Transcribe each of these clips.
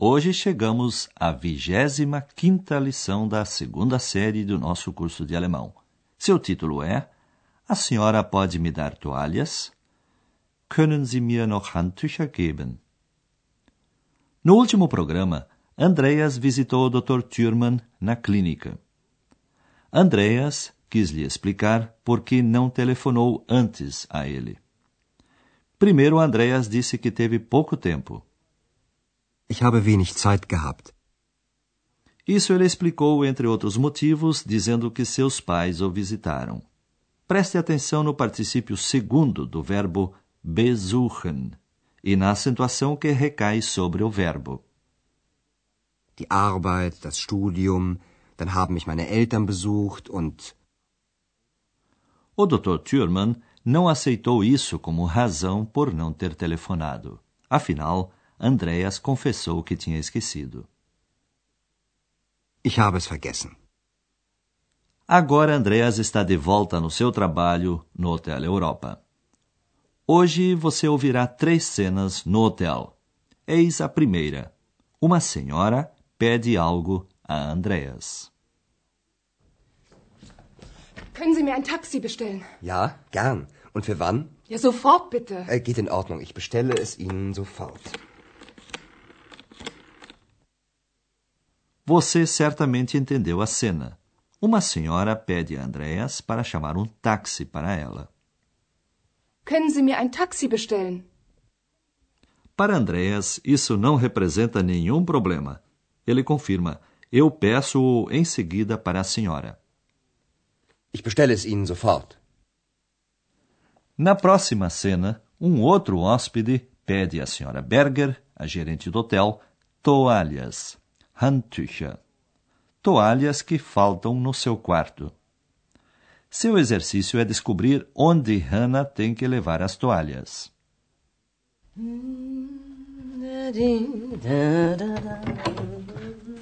Hoje chegamos à 25 quinta lição da segunda série do nosso curso de alemão. Seu título é A senhora pode me dar toalhas? Können Sie mir noch Handtücher geben? No último programa, Andreas visitou o Dr. Thürmann na clínica. Andreas quis lhe explicar por que não telefonou antes a ele. Primeiro, Andreas disse que teve pouco tempo. Ich habe wenig Zeit gehabt. Isso ele explicou, entre outros motivos, dizendo que seus pais o visitaram. Preste atenção no particípio segundo do verbo besuchen e na acentuação que recai sobre o verbo. Die Arbeit, das Studium, dann haben mich meine Eltern besucht und O Dr. Thürmann não aceitou isso como razão por não ter telefonado. Afinal, Andreas confessou que tinha esquecido. ich habe es vergessen. Agora Andreas está de volta no seu trabalho no Hotel Europa. Hoje você ouvirá três cenas no hotel. Eis a primeira. Uma senhora pede algo a Andreas. Können Sie mir ein Taxi bestellen? Ja, gern. Und für wann? Ja, sofort bitte. Äh, geht in Ordnung. Ich bestelle es Ihnen sofort. Você certamente entendeu a cena. Uma senhora pede a Andreas para chamar um táxi para ela. Können Sie mir ein Taxi bestellen? Para Andreas, isso não representa nenhum problema. Ele confirma: Eu peço-o em seguida para a senhora. Ich bestelle es Ihnen sofort. Na próxima cena, um outro hóspede pede à senhora Berger, a gerente do hotel, toalhas, Handtücher. Toalhas que faltam no seu quarto. Seu exercício é descobrir onde Hannah tem que levar as toalhas.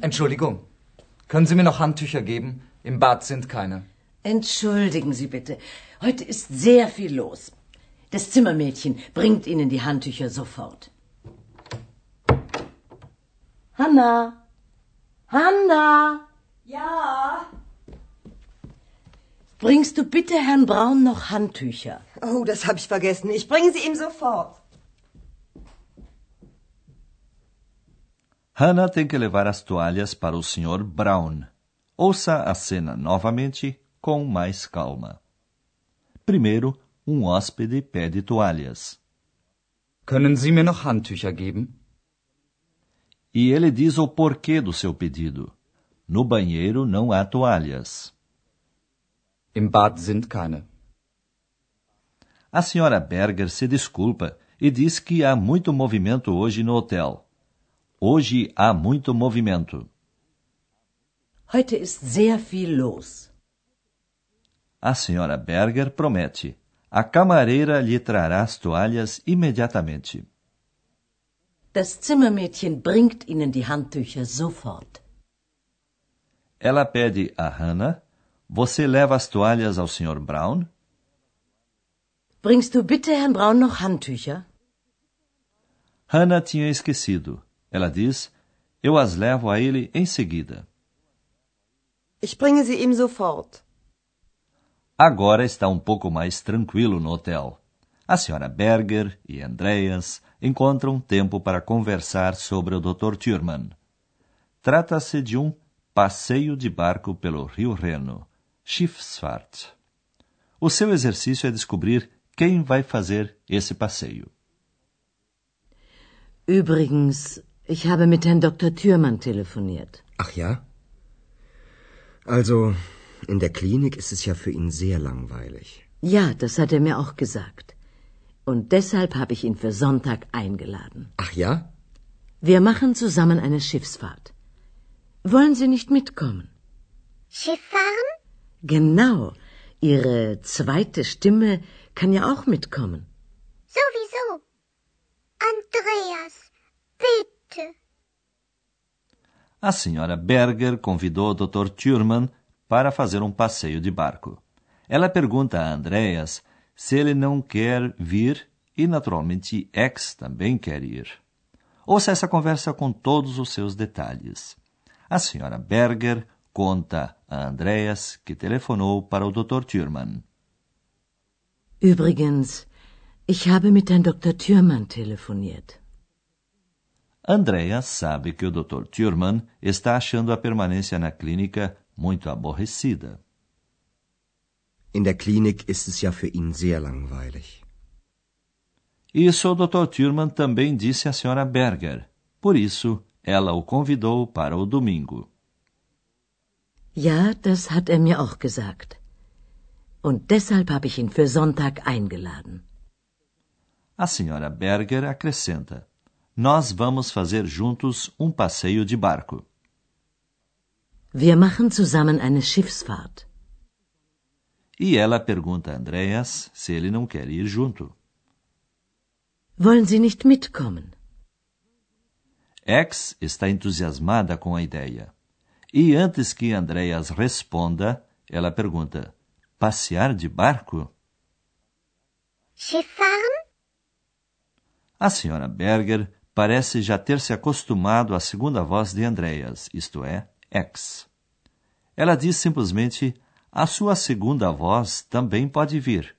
Entschuldigung, können Sie mir noch Handtücher geben? Im Bad sind keine. Entschuldigen Sie bitte. Heute ist sehr viel los. Das Zimmermädchen bringt Ihnen die Handtücher sofort. Hanna! Hanna! Ja. Bringst du bitte Herrn Braun noch Handtücher? Oh, das habe ich vergessen. Ich bringe sie ihm sofort. Hannah tem que levar as toalhas para o Sr. Brown. Ouça a cena novamente com mais calma. Primeiro, um hóspede pede toalhas. Können Sie mir noch Handtücher geben? E ele diz o porquê do seu pedido. No banheiro não há toalhas. Im Bad sind keine. A senhora Berger se desculpa e diz que há muito movimento hoje no hotel. Hoje há muito movimento. Heute ist sehr viel los. A senhora Berger promete. A camareira lhe trará as toalhas imediatamente. Das Zimmermädchen bringt Ihnen die Handtücher sofort. Ela pede a Hannah: Você leva as toalhas ao Sr. Brown? Bringst du bitte Herrn Braun noch Handtücher? Hannah tinha esquecido. Ela diz: Eu as levo a ele em seguida. Ich bringe sie ihm sofort. Agora está um pouco mais tranquilo no hotel. A senhora Berger e Andreas encontram tempo para conversar sobre o Dr. Thürmann. Trata-se de um passeio de barco pelo Rio Reno, Schiffsfahrt. O seu exercício é descobrir quem vai fazer esse passeio. Übrigens, ich habe mit Herrn Dr. Thürmann telefoniert. Ach ja? Also, in der Klinik ist es ja für ihn sehr langweilig. Ja, das hat er mir auch gesagt. Und deshalb habe ich ihn für Sonntag eingeladen. Ach ja? Wir machen zusammen eine Schiffsfahrt. Wollen Sie nicht mitkommen? Skifahren? Genau. Ihre zweite Stimme kann ja auch mitkommen. Sowieso. Andreas, bitte. A senhora Berger convidou o Dr. Thurman para fazer um passeio de barco. Ela pergunta a Andreas se ele não quer vir e, naturalmente, X também quer ir. Ouça essa conversa com todos os seus detalhes. A senhora Berger conta a Andreas que telefonou para o Dr. Thurman. Übrigens, ich habe mit Herrn Dr. Thürmann telefoniert. Andreas sabe que o Dr. Thurman está achando a permanência na clínica muito aborrecida. In der Klinik ist es ja für ihn sehr langweilig. Isso o Dr. Thurman também disse à Sra. Berger. Por isso, ela o convidou para o domingo. Ja, das hat er mir auch gesagt. Und deshalb habe ich ihn für Sonntag eingeladen. A Sra. Berger acrescenta: Nós vamos fazer juntos um passeio de barco. Wir machen zusammen eine Schiffsfahrt. E ela pergunta a Andreas se ele não quer ir junto. Wollen Sie nicht mitkommen? X está entusiasmada com a ideia. E antes que Andreas responda, ela pergunta: Passear de barco? Skifahren? A senhora Berger parece já ter se acostumado à segunda voz de Andreas, isto é, X. Ela diz simplesmente: A sua segunda voz também pode vir.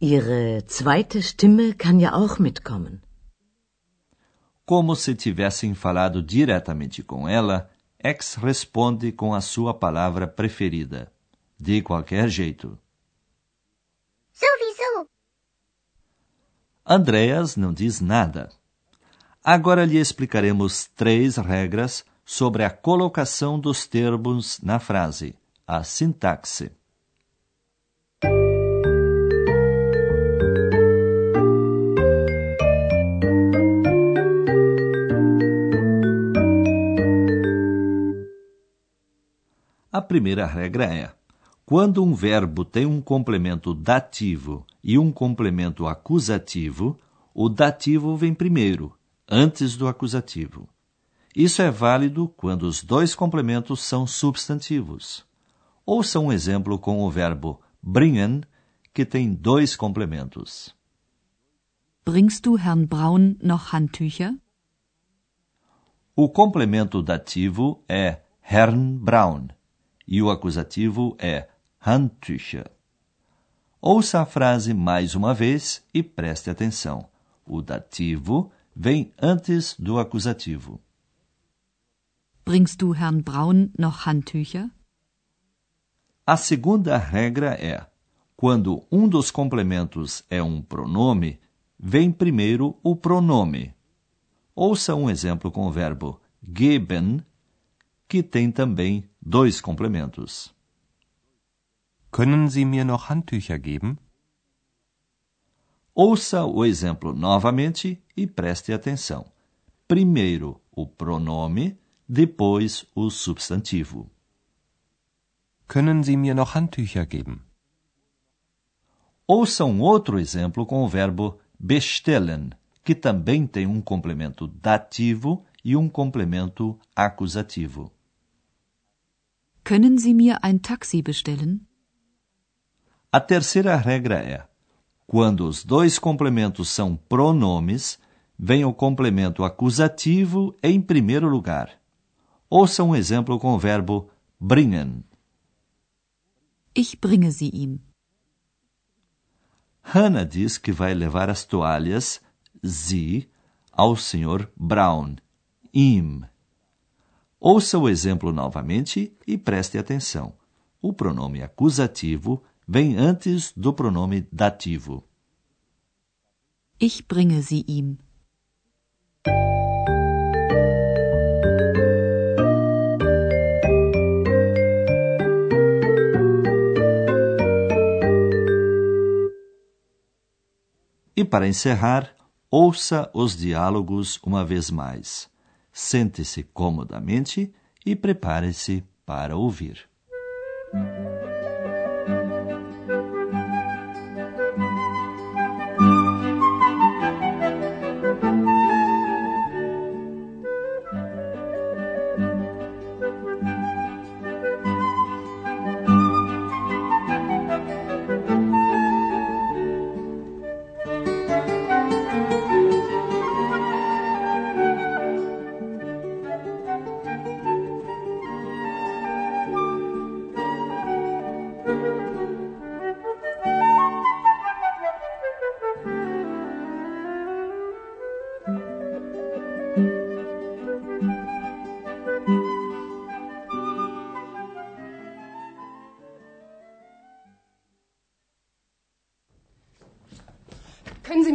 Ihre zweite Stimme kann ja auch mitkommen. Como se tivessem falado diretamente com ela, X responde com a sua palavra preferida, de qualquer jeito. Sowieso. Andreas não diz nada. Agora lhe explicaremos três regras sobre a colocação dos termos na frase, a sintaxe. A primeira regra é: quando um verbo tem um complemento dativo e um complemento acusativo, o dativo vem primeiro, antes do acusativo. Isso é válido quando os dois complementos são substantivos. Ouça um exemplo com o verbo bringen, que tem dois complementos. Bringst du Herrn Braun noch Handtücher? O complemento dativo é Herrn Braun e o acusativo é Handtücher. Ouça a frase mais uma vez e preste atenção. O dativo vem antes do acusativo. Bringst du Herrn Braun noch Handtücher? A segunda regra é: quando um dos complementos é um pronome, vem primeiro o pronome. Ouça um exemplo com o verbo geben, que tem também dois complementos. Können Sie mir noch Handtücher geben? Ouça o exemplo novamente e preste atenção. Primeiro o pronome, depois o substantivo. Können Sie mir noch Handtücher geben? Ouça um outro exemplo com o verbo bestellen, que também tem um complemento dativo e um complemento acusativo. Können Sie mir ein Taxi bestellen? A terceira regra é: quando os dois complementos são pronomes, vem o complemento acusativo em primeiro lugar. Ouça um exemplo com o verbo bringen. Ich bringe sie ihm. Hannah diz que vai levar as toalhas, sie, ao Sr. Brown, ihm. Ouça o exemplo novamente e preste atenção. O pronome acusativo vem antes do pronome dativo. Ich bringe sie ihm. E para encerrar, ouça os diálogos uma vez mais. Sente-se comodamente e prepare-se para ouvir.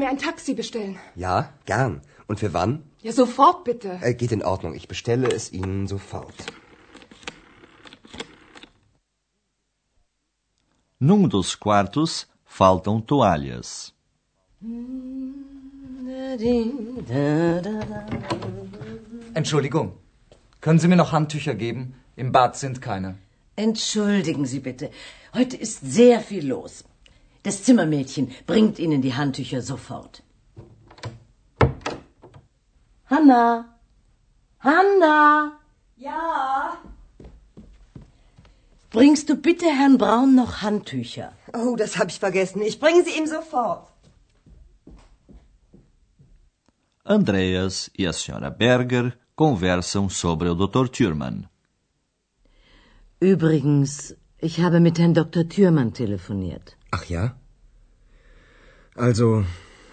Mir ein Taxi bestellen? Ja, gern. Und für wann? Ja, sofort bitte. Äh, geht in Ordnung. Ich bestelle es Ihnen sofort. Num dos quartos faltam toalhas. Entschuldigung. Können Sie mir noch Handtücher geben? Im Bad sind keine. Entschuldigen Sie bitte. Heute ist sehr viel los. Das Zimmermädchen bringt Ihnen die Handtücher sofort. Hanna! Hanna! Ja. Bringst du bitte Herrn Braun noch Handtücher? Oh, das habe ich vergessen. Ich bringe sie ihm sofort. Andreas e a senhora Berger conversam sobre o Dr. Thürmann. Übrigens, ich habe mit Herrn Dr. Thürmann telefoniert. Ach ja? Also,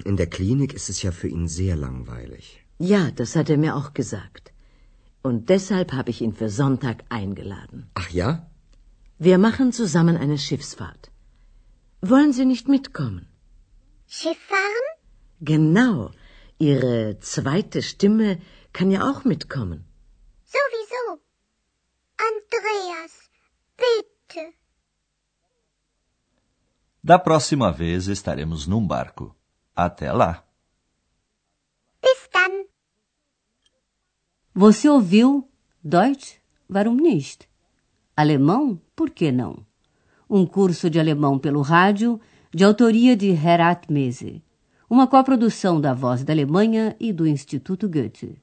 in der Klinik ist es ja für ihn sehr langweilig. Ja, das hat er mir auch gesagt. Und deshalb habe ich ihn für Sonntag eingeladen. Ach ja? Wir machen zusammen eine Schiffsfahrt. Wollen Sie nicht mitkommen? Schiff fahren? Genau. Ihre zweite Stimme kann ja auch mitkommen. Sowieso. Andreas, bitte. Da próxima vez estaremos num barco. Até lá! Bis dann. Você ouviu Deutsch? Warum nicht? Alemão? Por que não? Um curso de alemão pelo rádio, de autoria de Herat Mese. Uma coprodução da Voz da Alemanha e do Instituto Goethe.